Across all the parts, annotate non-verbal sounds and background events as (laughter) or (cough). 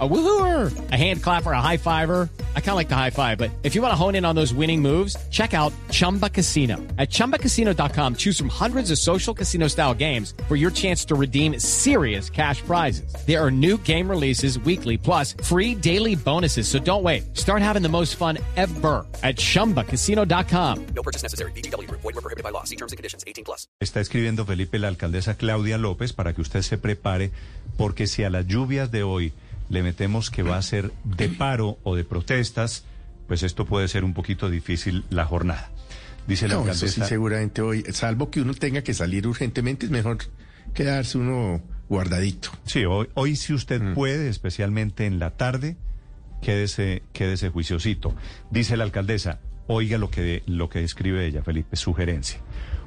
A woohooer, a hand clapper, a high fiver. I kind of like the high five, but if you want to hone in on those winning moves, check out Chumba Casino. At ChumbaCasino.com, choose from hundreds of social casino style games for your chance to redeem serious cash prizes. There are new game releases weekly, plus free daily bonuses. So don't wait. Start having the most fun ever at ChumbaCasino.com. No purchase necessary. BGW. Void were prohibited by law. See terms and conditions. 18 plus. Está escribiendo Felipe la alcaldesa Claudia López para que usted se prepare, porque si a las lluvias de hoy le metemos que va a ser de (clears throat) paro o de protestas, pues esto puede ser un poquito difícil la jornada. Dice la No, eso alcaldesa. sí, seguramente hoy, salvo que uno tenga que salir urgentemente, es mejor quedarse uno guardadito. Sí, hoy, hoy si usted puede, especialmente en la tarde, quédese, quédese juiciosito. Dice la alcaldesa, oiga lo que, lo que describe ella, Felipe, sugerencia.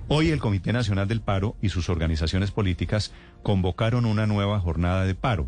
Hoy el Comité Nacional del Paro y sus organizaciones políticas convocaron una nueva jornada de paro.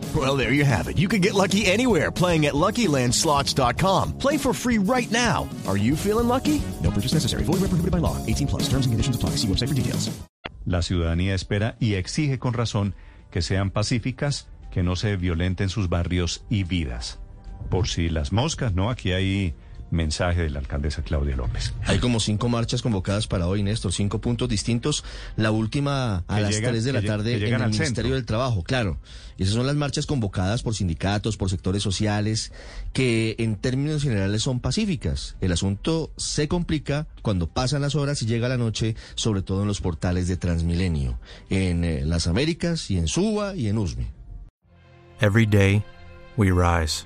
Well, there you have it. You can get lucky anywhere playing at LuckyLandSlots.com. Play for free right now. Are you feeling lucky? No purchase necessary. Void where prohibited by law. 18 plus. Terms and conditions apply. See website for details. La ciudadanía espera y exige con razón que sean pacíficas, que no se violenten sus barrios y vidas. Por si las moscas, ¿no? Aquí hay mensaje de la alcaldesa Claudia López. Hay como cinco marchas convocadas para hoy, Néstor, cinco puntos distintos. La última a Que las llegan- 3 de la tarde en el al Ministerio centro. del Trabajo, claro. Y esas son las marchas convocadas por sindicatos, por sectores sociales, que en términos generales son pacíficas. El asunto se complica cuando pasan las horas y llega la noche, sobre todo en los portales de Transmilenio, en eh, las Américas y en Suba y en Usme. Every day, we rise,